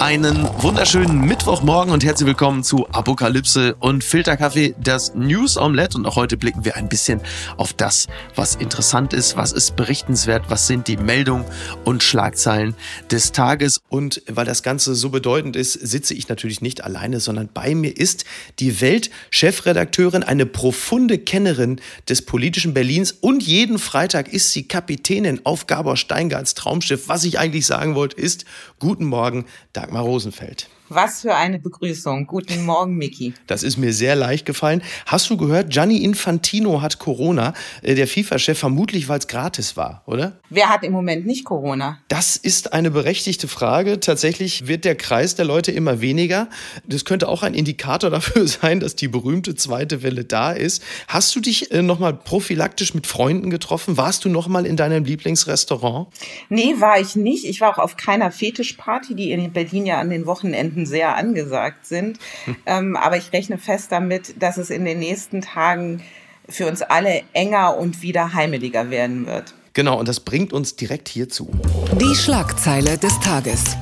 Einen wunderschönen Mittwochmorgen und herzlich willkommen zu Apokalypse und Filterkaffee, das News Omelette. Und auch heute blicken wir ein bisschen auf das, was interessant ist, was ist berichtenswert, was sind die Meldungen und Schlagzeilen des Tages. Und weil das Ganze so bedeutend ist, sitze ich natürlich nicht alleine, sondern bei mir ist die Welt-Chefredakteurin, eine profunde Kennerin des politischen Berlins und jeden Freitag ist sie Kapitänin auf Gabor Steingarts Traumschiff. Was ich eigentlich sagen wollte, ist, guten Morgen, Dagmar. Dagmar Rosenfeld. Was für eine Begrüßung. Guten Morgen, Miki. Das ist mir sehr leicht gefallen. Hast du gehört, Gianni Infantino hat Corona, äh, der FIFA-Chef, vermutlich weil es gratis war, oder? Wer hat im Moment nicht Corona? Das ist eine berechtigte Frage. Tatsächlich wird der Kreis der Leute immer weniger. Das könnte auch ein Indikator dafür sein, dass die berühmte zweite Welle da ist. Hast du dich äh, nochmal prophylaktisch mit Freunden getroffen? Warst du nochmal in deinem Lieblingsrestaurant? Nee, war ich nicht. Ich war auch auf keiner Fetischparty, die in Berlin ja an den Wochenenden Stunden sehr angesagt sind. ähm, aber ich rechne fest damit, dass es in den nächsten Tagen für uns alle enger und wieder heimeliger werden wird. Genau, und das bringt uns direkt hierzu. Die Schlagzeile des Tages.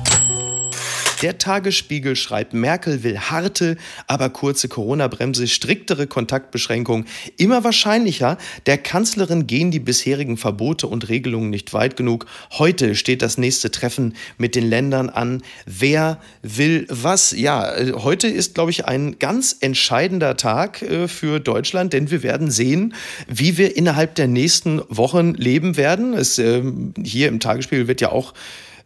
Der Tagesspiegel schreibt, Merkel will harte, aber kurze Corona-Bremse, striktere Kontaktbeschränkungen. Immer wahrscheinlicher, der Kanzlerin gehen die bisherigen Verbote und Regelungen nicht weit genug. Heute steht das nächste Treffen mit den Ländern an. Wer will was? Ja, äh, heute ist, glaube ich, ein ganz entscheidender Tag äh, für Deutschland, denn wir werden sehen, wie wir innerhalb der nächsten Wochen leben werden. Es, ähm, hier im Tagesspiegel wird ja auch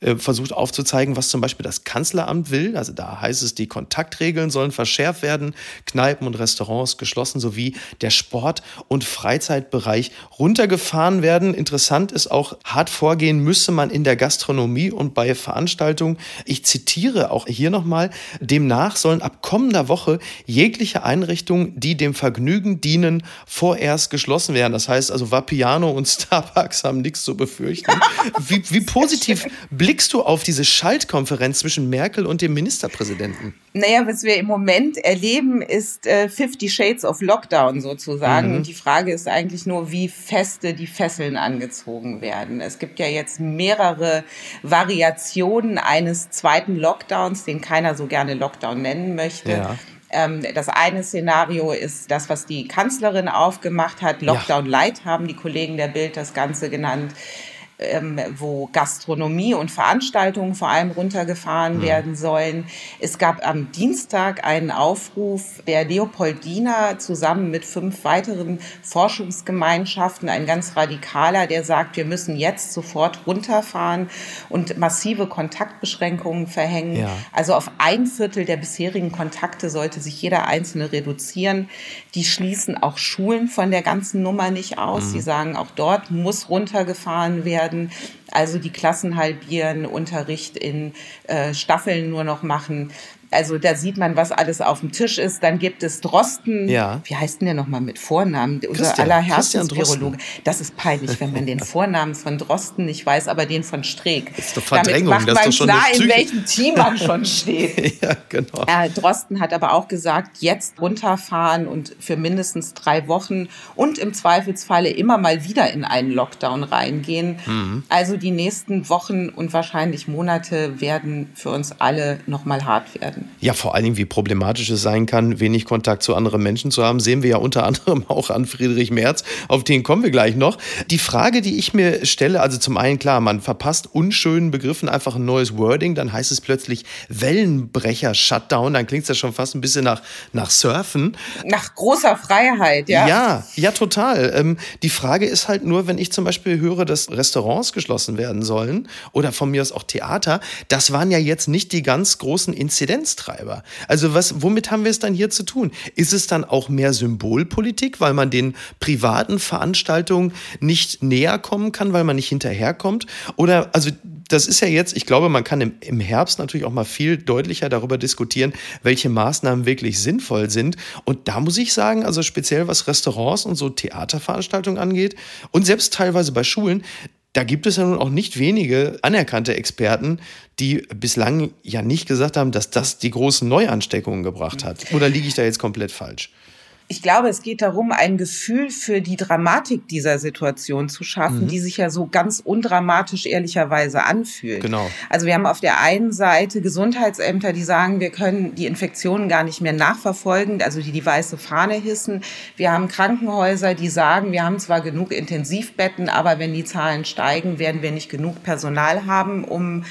äh, versucht aufzuzeigen, was zum Beispiel das Kanzleramt will. Also da heißt es, die Kontaktregeln sollen verschärft werden, Kneipen und Restaurants geschlossen sowie der Sport- und Freizeitbereich runtergefahren werden. Interessant ist auch, hart vorgehen müsse man in der Gastronomie und bei Veranstaltungen. Ich zitiere auch hier nochmal, demnach sollen ab kommender Woche jegliche Einrichtungen, die dem Vergnügen dienen, vorerst geschlossen werden. Das heißt also, Vapiano und Starbucks haben nichts zu befürchten. Wie, wie positiv blickt blickst du auf diese Schaltkonferenz zwischen Merkel und dem Ministerpräsidenten? Naja, was wir im Moment erleben, ist äh, 50 Shades of Lockdown sozusagen. Mhm. Und die Frage ist eigentlich nur, wie feste die Fesseln angezogen werden. Es gibt ja jetzt mehrere Variationen eines zweiten Lockdowns, den keiner so gerne Lockdown nennen möchte. Ja. Ähm, das eine Szenario ist das, was die Kanzlerin aufgemacht hat. Lockdown. Light haben die Kollegen der Bild das Ganze genannt ähm, wo Gastronomie und Veranstaltungen vor allem runtergefahren mhm. werden sollen. Es gab am Dienstag einen Aufruf der Leopoldina zusammen mit fünf weiteren Forschungsgemeinschaften, ein ganz radikaler, der sagt, wir müssen jetzt sofort runterfahren und massive Kontaktbeschränkungen verhängen. Ja. Also auf ein Viertel der bisherigen Kontakte sollte sich jeder Einzelne reduzieren. Die schließen auch Schulen von der ganzen Nummer nicht aus. Mhm. Sie sagen, auch dort muss runtergefahren werden werden. Also die Klassen halbieren, Unterricht in äh, Staffeln nur noch machen. Also da sieht man, was alles auf dem Tisch ist. Dann gibt es Drosten. Ja. Wie heißt denn der nochmal mit Vornamen? Unser aller Herzensvirologe. Das ist peinlich, wenn man den Vornamen von Drosten nicht weiß, aber den von Streeck. Das ist doch Verdrängung. Damit macht das man ist doch schon klar, in welchem Team man schon steht. ja, genau. Äh, Drosten hat aber auch gesagt, jetzt runterfahren und für mindestens drei Wochen und im Zweifelsfalle immer mal wieder in einen Lockdown reingehen. Mhm. Also die nächsten Wochen und wahrscheinlich Monate werden für uns alle nochmal hart werden. Ja, vor allen Dingen, wie problematisch es sein kann, wenig Kontakt zu anderen Menschen zu haben, sehen wir ja unter anderem auch an Friedrich Merz. Auf den kommen wir gleich noch. Die Frage, die ich mir stelle, also zum einen klar, man verpasst unschönen Begriffen einfach ein neues Wording, dann heißt es plötzlich Wellenbrecher-Shutdown, dann klingt es ja schon fast ein bisschen nach, nach Surfen. Nach großer Freiheit, ja. Ja, ja, total. Ähm, die Frage ist halt nur, wenn ich zum Beispiel höre, dass Restaurants geschlossen werden sollen oder von mir aus auch Theater, das waren ja jetzt nicht die ganz großen. Inzidenztreiber. Also was, womit haben wir es dann hier zu tun? Ist es dann auch mehr Symbolpolitik, weil man den privaten Veranstaltungen nicht näher kommen kann, weil man nicht hinterherkommt? Oder, also das ist ja jetzt, ich glaube, man kann im, im Herbst natürlich auch mal viel deutlicher darüber diskutieren, welche Maßnahmen wirklich sinnvoll sind. Und da muss ich sagen, also speziell was Restaurants und so Theaterveranstaltungen angeht und selbst teilweise bei Schulen, da gibt es ja nun auch nicht wenige anerkannte Experten, die bislang ja nicht gesagt haben, dass das die großen Neuansteckungen gebracht hat. Oder liege ich da jetzt komplett falsch? Ich glaube, es geht darum, ein Gefühl für die Dramatik dieser Situation zu schaffen, mhm. die sich ja so ganz undramatisch ehrlicherweise anfühlt. Genau. Also wir haben auf der einen Seite Gesundheitsämter, die sagen, wir können die Infektionen gar nicht mehr nachverfolgen, also die die weiße Fahne hissen. Wir haben Krankenhäuser, die sagen, wir haben zwar genug Intensivbetten, aber wenn die Zahlen steigen, werden wir nicht genug Personal haben, um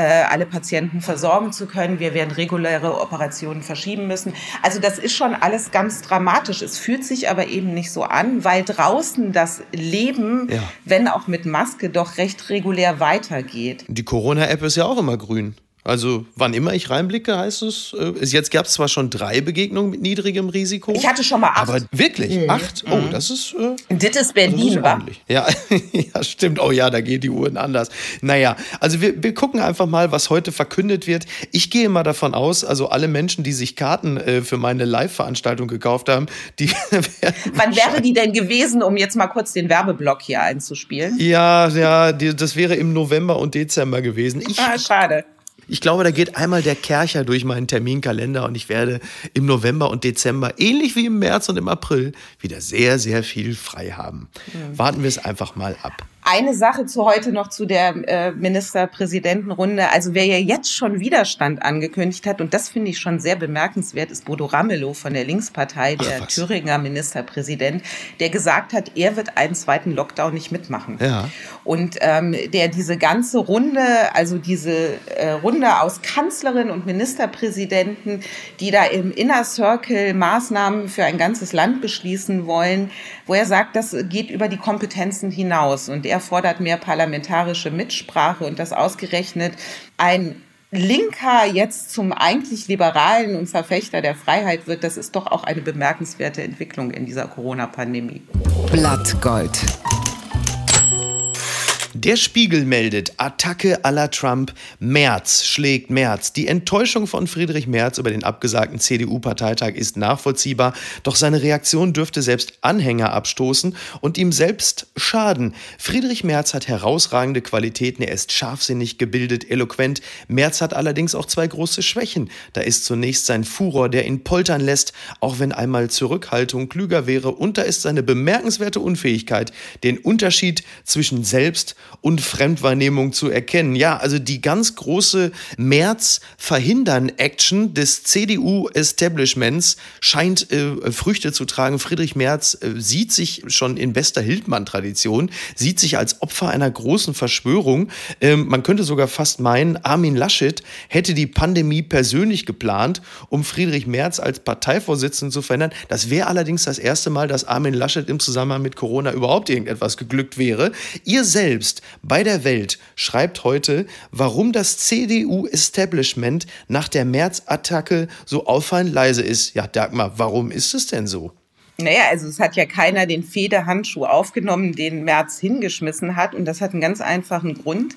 alle Patienten versorgen zu können. Wir werden reguläre Operationen verschieben müssen. Also das ist schon alles ganz dramatisch. Es fühlt sich aber eben nicht so an, weil draußen das Leben, ja. wenn auch mit Maske, doch recht regulär weitergeht. Die Corona-App ist ja auch immer grün. Also wann immer ich reinblicke, heißt es, äh, jetzt gab es zwar schon drei Begegnungen mit niedrigem Risiko. Ich hatte schon mal acht. Aber wirklich, mhm. acht? Oh, mhm. das ist... Äh, das ist Berlin, war. Ja, ja, stimmt. Oh ja, da gehen die Uhren anders. Naja, also wir, wir gucken einfach mal, was heute verkündet wird. Ich gehe mal davon aus, also alle Menschen, die sich Karten äh, für meine Live-Veranstaltung gekauft haben, die werden Wann wäre die denn gewesen, um jetzt mal kurz den Werbeblock hier einzuspielen? Ja, ja, die, das wäre im November und Dezember gewesen. Ich, ah, schade. Ich glaube, da geht einmal der Kercher durch meinen Terminkalender und ich werde im November und Dezember, ähnlich wie im März und im April, wieder sehr, sehr viel frei haben. Mhm. Warten wir es einfach mal ab. Eine Sache zu heute noch zu der äh, Ministerpräsidentenrunde. Also wer ja jetzt schon Widerstand angekündigt hat, und das finde ich schon sehr bemerkenswert, ist Bodo Ramelow von der Linkspartei, der Ach, Thüringer Ministerpräsident, der gesagt hat, er wird einen zweiten Lockdown nicht mitmachen. Ja. Und ähm, der diese ganze Runde, also diese äh, Runde aus Kanzlerin und Ministerpräsidenten, die da im Inner Circle Maßnahmen für ein ganzes Land beschließen wollen, wo er sagt, das geht über die Kompetenzen hinaus. Und er fordert mehr parlamentarische Mitsprache und das ausgerechnet ein Linker jetzt zum eigentlich Liberalen und Verfechter der Freiheit wird, das ist doch auch eine bemerkenswerte Entwicklung in dieser Corona-Pandemie. Blattgold. Der Spiegel meldet Attacke la Trump. Merz schlägt Merz. Die Enttäuschung von Friedrich Merz über den abgesagten CDU-Parteitag ist nachvollziehbar, doch seine Reaktion dürfte selbst Anhänger abstoßen und ihm selbst schaden. Friedrich Merz hat herausragende Qualitäten, er ist scharfsinnig, gebildet, eloquent. Merz hat allerdings auch zwei große Schwächen. Da ist zunächst sein Furor, der ihn poltern lässt, auch wenn einmal Zurückhaltung klüger wäre, und da ist seine bemerkenswerte Unfähigkeit, den Unterschied zwischen selbst und Fremdwahrnehmung zu erkennen. Ja, also die ganz große März verhindern Action des CDU-Establishments scheint äh, Früchte zu tragen. Friedrich Merz äh, sieht sich schon in bester Hildmann-Tradition, sieht sich als Opfer einer großen Verschwörung. Ähm, man könnte sogar fast meinen, Armin Laschet hätte die Pandemie persönlich geplant, um Friedrich Merz als Parteivorsitzenden zu verändern. Das wäre allerdings das erste Mal, dass Armin Laschet im Zusammenhang mit Corona überhaupt irgendetwas geglückt wäre. Ihr selbst bei der Welt schreibt heute, warum das CDU-Establishment nach der März-Attacke so auffallend leise ist. Ja, Dagmar, warum ist es denn so? Naja, also es hat ja keiner den Federhandschuh aufgenommen, den Merz hingeschmissen hat. Und das hat einen ganz einfachen Grund.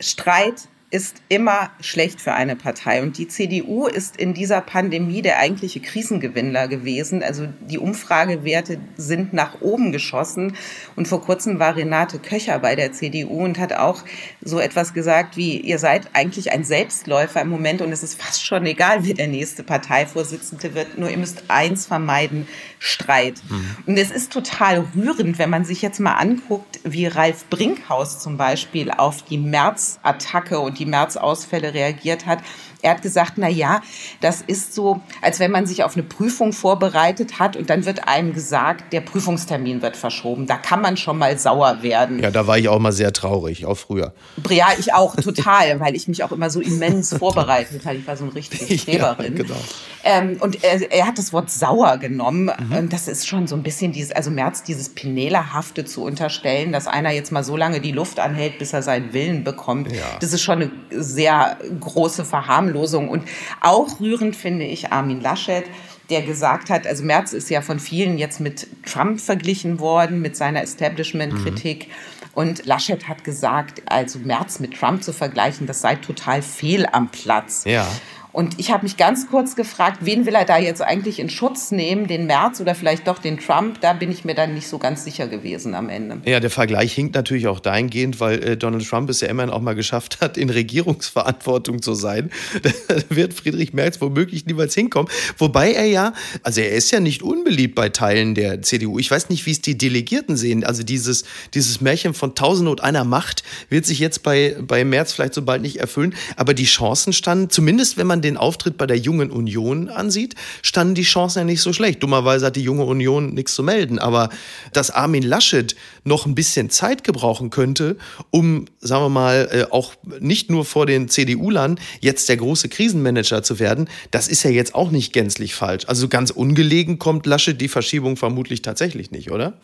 Streit ist immer schlecht für eine Partei. Und die CDU ist in dieser Pandemie der eigentliche Krisengewinner gewesen. Also die Umfragewerte sind nach oben geschossen. Und vor kurzem war Renate Köcher bei der CDU und hat auch so etwas gesagt wie, ihr seid eigentlich ein Selbstläufer im Moment und es ist fast schon egal, wer der nächste Parteivorsitzende wird. Nur ihr müsst eins vermeiden, Streit. Mhm. Und es ist total rührend, wenn man sich jetzt mal anguckt, wie Ralf Brinkhaus zum Beispiel auf die März-Attacke und die die März-Ausfälle reagiert hat. Er hat gesagt, na ja, das ist so, als wenn man sich auf eine Prüfung vorbereitet hat und dann wird einem gesagt, der Prüfungstermin wird verschoben. Da kann man schon mal sauer werden. Ja, da war ich auch mal sehr traurig, auch früher. Ja, ich auch total, weil ich mich auch immer so immens vorbereitet habe. Ich war so eine richtige Streberin. Ja, genau. Ähm, und er, er, hat das Wort sauer genommen. Mhm. Und das ist schon so ein bisschen dieses, also Merz, dieses Penela-hafte zu unterstellen, dass einer jetzt mal so lange die Luft anhält, bis er seinen Willen bekommt. Ja. Das ist schon eine sehr große Verharmlosung Verharmlosung. Und auch rührend finde ich Armin Laschet, der gesagt hat, also Merz ist ja von vielen jetzt mit Trump verglichen worden, mit seiner Establishment-Kritik. Mhm. Und Laschet hat gesagt, also Merz mit Trump zu vergleichen, das sei total fehl am Platz. Ja. Und ich habe mich ganz kurz gefragt, wen will er da jetzt eigentlich in Schutz nehmen, den Merz oder vielleicht doch den Trump? Da bin ich mir dann nicht so ganz sicher gewesen am Ende. Ja, der Vergleich hinkt natürlich auch dahingehend, weil äh, Donald Trump es ja immerhin auch mal geschafft hat, in Regierungsverantwortung zu sein. Da wird Friedrich Merz womöglich niemals hinkommen. Wobei er ja, also er ist ja nicht unbeliebt bei Teilen der CDU. Ich weiß nicht, wie es die Delegierten sehen. Also dieses, dieses Märchen von Tausend und einer Macht wird sich jetzt bei, bei Merz vielleicht so bald nicht erfüllen. Aber die Chancen standen, zumindest wenn man den Auftritt bei der Jungen Union ansieht, standen die Chancen ja nicht so schlecht. Dummerweise hat die Junge Union nichts zu melden. Aber dass Armin Laschet noch ein bisschen Zeit gebrauchen könnte, um, sagen wir mal, äh, auch nicht nur vor den CDU-Lern jetzt der große Krisenmanager zu werden, das ist ja jetzt auch nicht gänzlich falsch. Also ganz ungelegen kommt Laschet die Verschiebung vermutlich tatsächlich nicht, oder?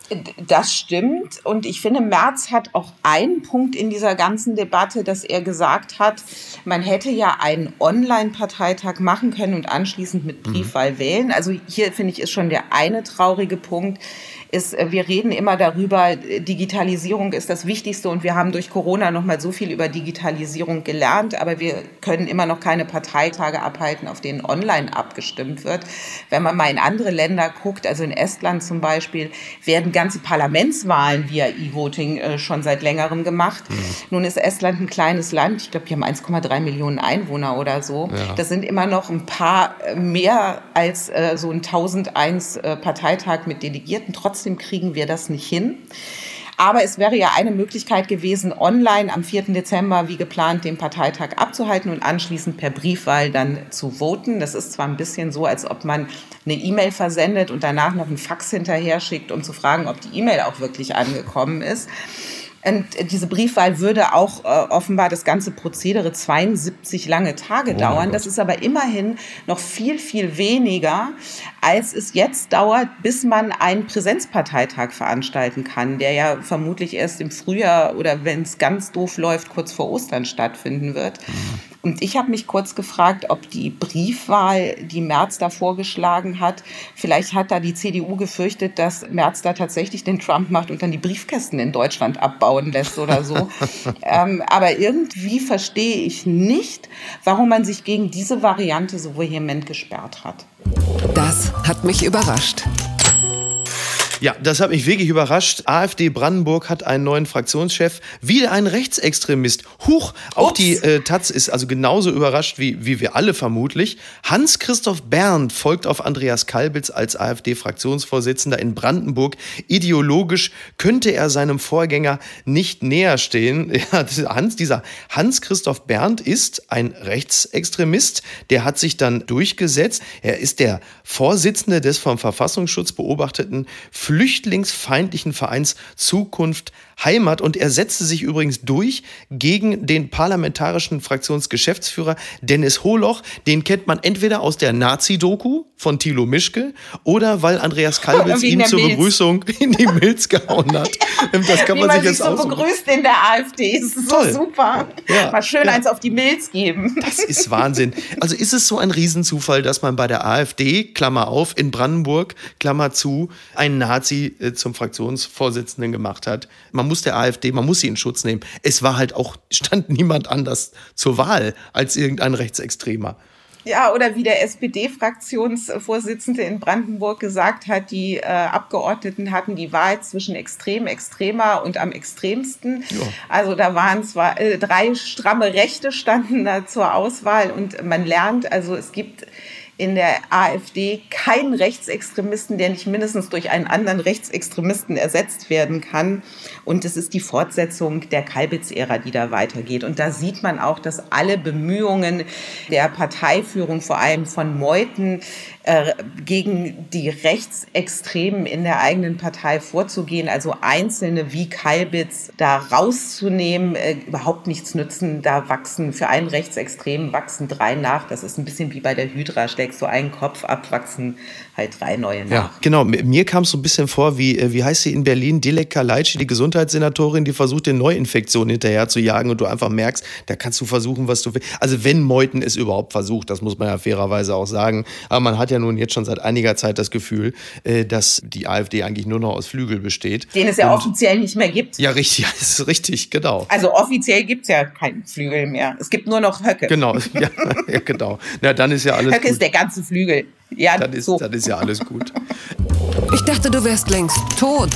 Das stimmt. Und ich finde, Merz hat auch einen Punkt in dieser ganzen Debatte, dass er gesagt hat, man hätte ja einen Online-Parteitag machen können und anschließend mit. Briefwahl mhm. wählen. Also hier finde ich ist schon der eine traurige Punkt, ist, äh, wir reden immer darüber, Digitalisierung ist das Wichtigste und wir haben durch Corona noch mal so viel über Digitalisierung gelernt, aber wir können immer noch keine Parteitage abhalten, auf denen online abgestimmt wird. Wenn man mal in andere Länder guckt, also in Estland zum Beispiel, werden ganze Parlamentswahlen via E-Voting äh, schon seit längerem gemacht. Mhm. Nun ist Estland ein kleines Land, ich glaube, die haben 1,3 Millionen Einwohner oder so. Ja. Das sind immer noch ein paar äh, mehr als so ein 1001 äh, Parteitag mit Delegierten. Trotzdem trotzdem kriegen wir das nicht hin. Aber es wäre ja eine Möglichkeit gewesen, online am 4. Dezember wie geplant den Parteitag abzuhalten und anschließend per Briefwahl dann zu voten. Das ist zwar ein bisschen so, als ob man eine E-Mail versendet und danach noch einen Fax hinterher schickt, um zu fragen, ob die E-Mail auch wirklich angekommen ist. Und diese Briefwahl würde auch äh, offenbar das ganze Prozedere 72 lange Tage oh dauern. Das ist aber immerhin noch viel, viel weniger, als es jetzt dauert, bis man einen Präsenzparteitag veranstalten kann, der ja vermutlich erst im Frühjahr oder wenn es ganz doof läuft, kurz vor Ostern stattfinden wird. Und ich habe mich kurz gefragt, ob die Briefwahl, die Merz da vorgeschlagen hat, vielleicht hat da die CDU gefürchtet, dass Merz da tatsächlich den Trump macht und dann die Briefkästen in Deutschland abbauen lässt oder so. ähm, aber irgendwie verstehe ich nicht, warum man sich gegen diese Variante so vehement gesperrt hat. Das hat mich überrascht. Ja, das hat mich wirklich überrascht. AfD Brandenburg hat einen neuen Fraktionschef, wieder ein Rechtsextremist. Huch, auch Ups. die äh, Taz ist also genauso überrascht wie, wie wir alle vermutlich. Hans-Christoph Berndt folgt auf Andreas Kalbitz als AfD-Fraktionsvorsitzender in Brandenburg. Ideologisch könnte er seinem Vorgänger nicht näher stehen. Ja, Hans, dieser Hans-Christoph Berndt ist ein Rechtsextremist. Der hat sich dann durchgesetzt. Er ist der Vorsitzende des vom Verfassungsschutz beobachteten flüchtlingsfeindlichen Vereins Zukunft Heimat und er setzte sich übrigens durch gegen den parlamentarischen Fraktionsgeschäftsführer Dennis Holoch. Den kennt man entweder aus der Nazi-Doku von Thilo Mischke oder weil Andreas Kalbitz ihm zur Milz. Begrüßung in die Milz gehauen hat. Das kann man, man sich jetzt so begrüßt in der AfD. Das ist Toll. so super. Ja, Mal schön ja. eins auf die Milz geben. Das ist Wahnsinn. Also ist es so ein Riesenzufall, dass man bei der AfD, Klammer auf, in Brandenburg, Klammer zu, einen Nazi äh, zum Fraktionsvorsitzenden gemacht hat. Man muss der AfD, man muss sie in Schutz nehmen. Es war halt auch, stand niemand anders zur Wahl als irgendein Rechtsextremer. Ja, oder wie der SPD-Fraktionsvorsitzende in Brandenburg gesagt hat, die äh, Abgeordneten hatten die Wahl zwischen extrem, extremer und am extremsten. Ja. Also da waren zwar äh, drei stramme Rechte standen da zur Auswahl und man lernt, also es gibt in der AfD keinen Rechtsextremisten, der nicht mindestens durch einen anderen Rechtsextremisten ersetzt werden kann. Und es ist die Fortsetzung der Kalbitz-Ära, die da weitergeht. Und da sieht man auch, dass alle Bemühungen der Parteiführung, vor allem von Meuthen, äh, gegen die Rechtsextremen in der eigenen Partei vorzugehen, also Einzelne wie Kalbitz da rauszunehmen, äh, überhaupt nichts nützen. Da wachsen für einen Rechtsextremen wachsen drei nach. Das ist ein bisschen wie bei der Hydra. Steckst du einen Kopf ab, wachsen halt drei neue nach. Ja, genau. Mir kam es so ein bisschen vor, wie, äh, wie heißt sie in Berlin, Dilek Kaleitschi, die Gesundheitssenatorin, die versucht, den Neuinfektionen hinterher zu jagen und du einfach merkst, da kannst du versuchen, was du willst. Also wenn Meuthen es überhaupt versucht, das muss man ja fairerweise auch sagen. Aber man hat ja nun jetzt schon seit einiger Zeit das Gefühl, äh, dass die AfD eigentlich nur noch aus Flügel besteht. Den es ja Und, offiziell nicht mehr gibt. Ja, richtig, das ist richtig, genau. Also offiziell gibt es ja keinen Flügel mehr. Es gibt nur noch Höcke. Genau, ja, ja genau. Na, dann ist ja alles Höcke gut. ist der ganze Flügel. Ja, dann ist, so. dann ist ja alles gut. Ich dachte, du wärst längst tot.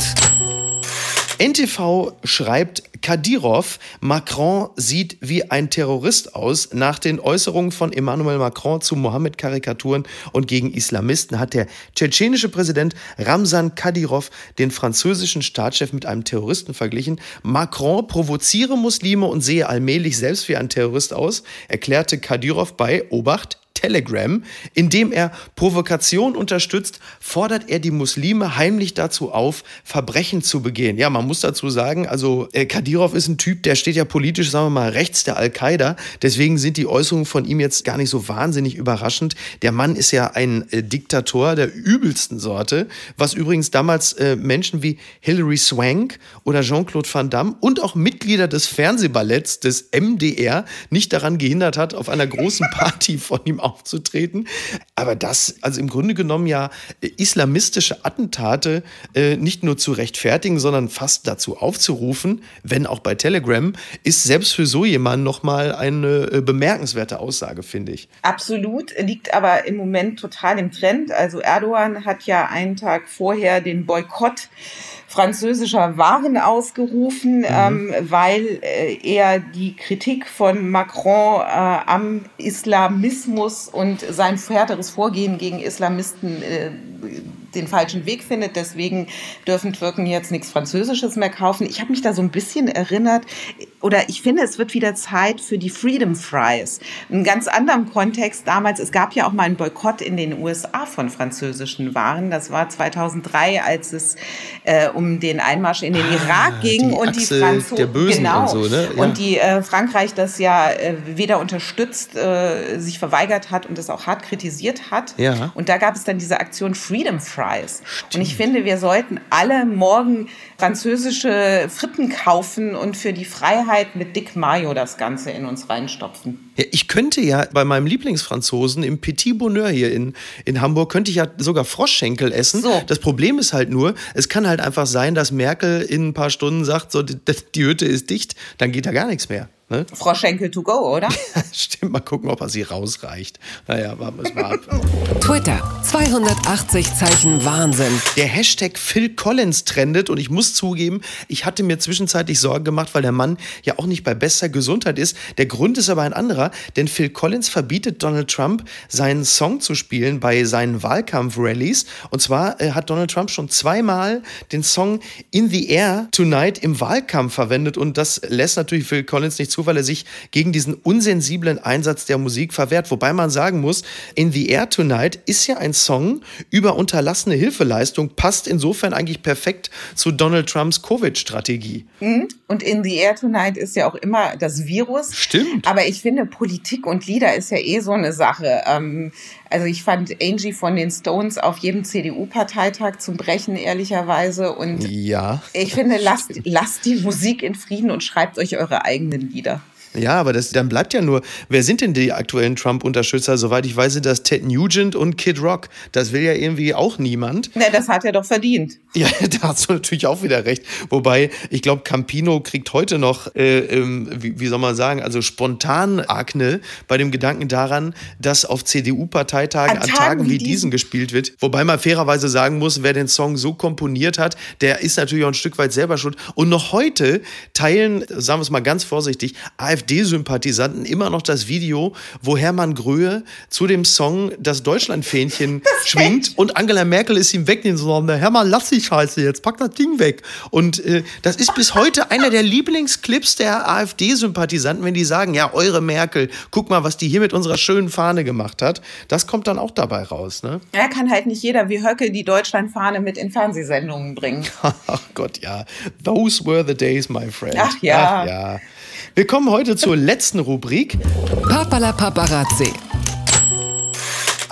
NTV schreibt, Kadirov, Macron sieht wie ein Terrorist aus. Nach den Äußerungen von Emmanuel Macron zu Mohammed-Karikaturen und gegen Islamisten hat der tschetschenische Präsident Ramsan Kadirov den französischen Staatschef mit einem Terroristen verglichen. Macron provoziere Muslime und sehe allmählich selbst wie ein Terrorist aus, erklärte Kadirov bei Obacht Telegram, in dem er Provokation unterstützt, fordert er die Muslime heimlich dazu auf, Verbrechen zu begehen. Ja, man muss dazu sagen, also äh, Kadyrov ist ein Typ, der steht ja politisch, sagen wir mal, rechts der Al-Qaida. Deswegen sind die Äußerungen von ihm jetzt gar nicht so wahnsinnig überraschend. Der Mann ist ja ein äh, Diktator der übelsten Sorte, was übrigens damals äh, Menschen wie Hilary Swank oder Jean-Claude Van Damme und auch Mitglieder des Fernsehballetts des MDR nicht daran gehindert hat, auf einer großen Party von ihm aufzutreten. Aber das, also im Grunde genommen ja äh, islamistische Attentate äh, nicht nur zu rechtfertigen, sondern fast dazu aufzurufen, wenn auch bei Telegram, ist selbst für so jemanden nochmal eine äh, bemerkenswerte Aussage, finde ich. Absolut, liegt aber im Moment total im Trend. Also Erdogan hat ja einen Tag vorher den Boykott französischer Waren ausgerufen, mhm. ähm, weil äh, er die Kritik von Macron äh, am Islamismus und sein härteres Vorgehen gegen Islamisten äh, den falschen Weg findet. Deswegen dürfen Türken jetzt nichts Französisches mehr kaufen. Ich habe mich da so ein bisschen erinnert, oder ich finde, es wird wieder Zeit für die Freedom Fries. In ganz anderem Kontext damals, es gab ja auch mal einen Boykott in den USA von französischen Waren. Das war 2003, als es äh, um den Einmarsch in den ah, Irak ging die und die Franzosen genau und, so, ne? ja. und die äh, Frankreich das ja äh, weder unterstützt, äh, sich verweigert hat und es auch hart kritisiert hat. Ja. Und da gab es dann diese Aktion Freedom Fries. Fries. Und ich finde, wir sollten alle morgen französische Fritten kaufen und für die Freiheit mit Dick Mayo das Ganze in uns reinstopfen. Ja, ich könnte ja bei meinem Lieblingsfranzosen im Petit Bonheur hier in, in Hamburg, könnte ich ja sogar Froschschenkel essen. So. Das Problem ist halt nur, es kann halt einfach sein, dass Merkel in ein paar Stunden sagt, so, die, die Hütte ist dicht, dann geht da gar nichts mehr. Ne? Froschenkel to go, oder? Stimmt, mal gucken, ob er sie rausreicht. Naja, warten wir es mal ab. Twitter, 280 Zeichen Wahnsinn. Der Hashtag Phil Collins trendet und ich muss zugeben, ich hatte mir zwischenzeitlich Sorgen gemacht, weil der Mann ja auch nicht bei bester Gesundheit ist. Der Grund ist aber ein anderer, denn Phil Collins verbietet Donald Trump, seinen Song zu spielen bei seinen Wahlkampf-Rallies. Und zwar äh, hat Donald Trump schon zweimal den Song In the Air Tonight im Wahlkampf verwendet und das lässt natürlich Phil Collins nicht zu, weil er sich gegen diesen unsensiblen Einsatz der Musik verwehrt. Wobei man sagen muss, In the Air Tonight ist ja ein Song über unterlassene Hilfeleistung, passt insofern eigentlich perfekt zu Donald Trumps Covid-Strategie. Mhm. Und In the Air Tonight ist ja auch immer das Virus. Stimmt. Aber ich finde, Politik und Lieder ist ja eh so eine Sache. Ähm, also ich fand Angie von den Stones auf jedem CDU-Parteitag zum Brechen, ehrlicherweise. Und ja. ich finde, lasst, lasst die Musik in Frieden und schreibt euch eure eigenen Lieder. Ja, aber das, dann bleibt ja nur, wer sind denn die aktuellen Trump-Unterstützer? Soweit ich weiß, sind das Ted Nugent und Kid Rock. Das will ja irgendwie auch niemand. Na, das hat er doch verdient. Ja, da hast du natürlich auch wieder recht. Wobei, ich glaube, Campino kriegt heute noch, äh, ähm, wie, wie, soll man sagen, also spontan Akne bei dem Gedanken daran, dass auf CDU-Parteitagen an, an, Tagen wie diesen. diesen gespielt wird. Wobei man fairerweise sagen muss, wer den Song so komponiert hat, der ist natürlich auch ein Stück weit selber schuld. Und noch heute teilen, sagen wir es mal ganz vorsichtig, AfD AfD-Sympathisanten immer noch das Video, wo Hermann Gröhe zu dem Song das Deutschlandfähnchen schwingt und Angela Merkel ist ihm weg, den so, Hermann, lass die Scheiße jetzt, pack das Ding weg. Und äh, das ist bis heute einer der Lieblingsclips der AfD-Sympathisanten, wenn die sagen, ja, eure Merkel, guck mal, was die hier mit unserer schönen Fahne gemacht hat. Das kommt dann auch dabei raus, ne? Er kann halt nicht jeder wie Höcke die Deutschlandfahne mit in Fernsehsendungen bringen. Ach Gott, ja. Those were the days, my friend. Ach ja. Ach, ja. Wir kommen heute zur letzten Rubrik. Papala Paparazzi.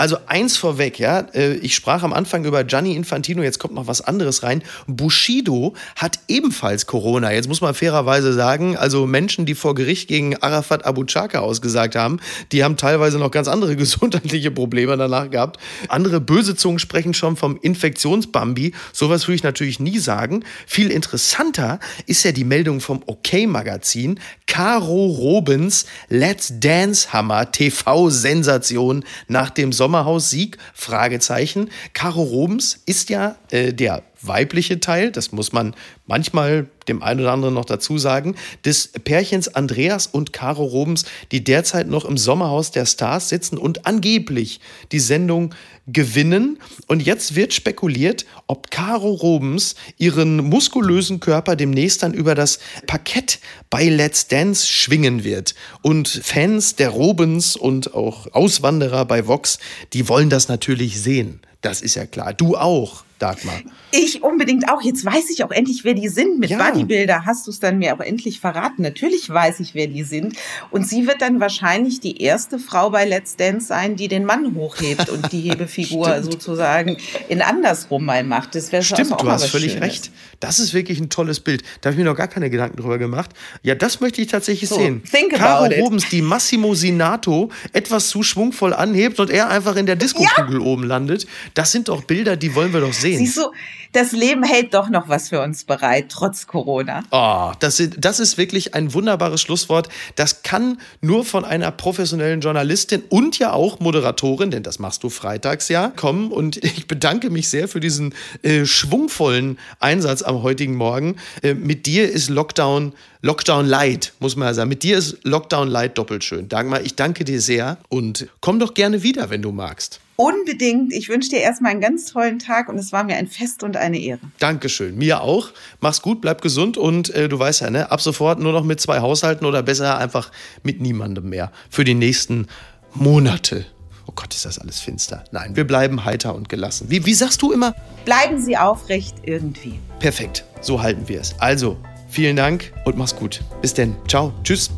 Also eins vorweg, ja. Äh, ich sprach am Anfang über Gianni Infantino, jetzt kommt noch was anderes rein. Bushido hat ebenfalls Corona. Jetzt muss man fairerweise sagen, also Menschen, die vor Gericht gegen Arafat Abu Chaka ausgesagt haben, die haben teilweise noch ganz andere gesundheitliche Probleme danach gehabt. Andere böse Zungen sprechen schon vom Infektionsbambi. Sowas würde ich natürlich nie sagen. Viel interessanter ist ja die Meldung vom OK-Magazin. Caro Robens Let's Dance Hammer TV-Sensation nach dem Sommerhaus-Sieg? Fragezeichen. Caro Robens ist ja äh, der weibliche Teil, das muss man manchmal dem einen oder anderen noch dazu sagen, des Pärchens Andreas und Caro Robens, die derzeit noch im Sommerhaus der Stars sitzen und angeblich die Sendung gewinnen. Und jetzt wird spekuliert, ob Caro Robens ihren muskulösen Körper demnächst dann über das Parkett bei Let's Dance schwingen wird. Und Fans der Robens und auch Auswanderer bei Vox, die wollen das natürlich sehen. Das ist ja klar. Du auch. Dagmar. Ich unbedingt auch. Jetzt weiß ich auch endlich, wer die sind. Mit ja. Bodybuilder hast du es dann mir auch endlich verraten. Natürlich weiß ich, wer die sind. Und sie wird dann wahrscheinlich die erste Frau bei Let's Dance sein, die den Mann hochhebt und die Hebefigur sozusagen in andersrum mal macht. Das wäre Stimmt, du hast völlig Schönes. recht. Das ist wirklich ein tolles Bild. Da habe ich mir noch gar keine Gedanken drüber gemacht. Ja, das möchte ich tatsächlich so, sehen. Think Caro Robens, die Massimo Sinato etwas zu schwungvoll anhebt und er einfach in der Disco-Kugel ja. oben landet. Das sind doch Bilder, die wollen wir doch sehen sehen. Siehst du, das Leben hält doch noch was für uns bereit, trotz Corona. Oh, das, ist, das ist wirklich ein wunderbares Schlusswort. Das kann nur von einer professionellen Journalistin und ja auch Moderatorin, denn das machst du freitags ja, kommen. Und ich bedanke mich sehr für diesen äh, schwungvollen Einsatz am heutigen Morgen. Äh, mit dir ist Lockdown Lockdown Light, muss man ja sagen. Mit dir ist Lockdown Light doppelt schön. Dagmar, ich danke dir sehr und komm doch gerne wieder, wenn du magst. Unbedingt. Ich wünsche dir erstmal einen ganz tollen Tag und es war mir ein Fest und eine Ehre. Dankeschön. Mir auch. Mach's gut, bleib gesund und äh, du weißt ja, ne, ab sofort nur noch mit zwei Haushalten oder besser einfach mit niemandem mehr. Für die nächsten Monate. Oh Gott, ist das alles finster. Nein, wir bleiben heiter und gelassen. Wie, wie sagst du immer? Bleiben Sie aufrecht irgendwie. Perfekt. So halten wir es. Also, vielen Dank und mach's gut. Bis denn. Ciao. Tschüss.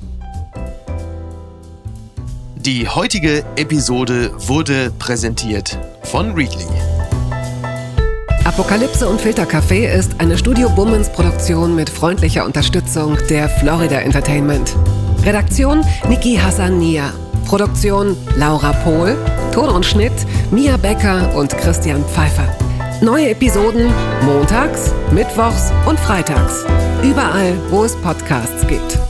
Die heutige Episode wurde präsentiert von Readly. Apokalypse und Filtercafé ist eine Studio Bummens Produktion mit freundlicher Unterstützung der Florida Entertainment. Redaktion Niki Hassania. Produktion Laura Pohl. Ton und Schnitt Mia Becker und Christian Pfeiffer. Neue Episoden montags, mittwochs und freitags. Überall, wo es Podcasts gibt.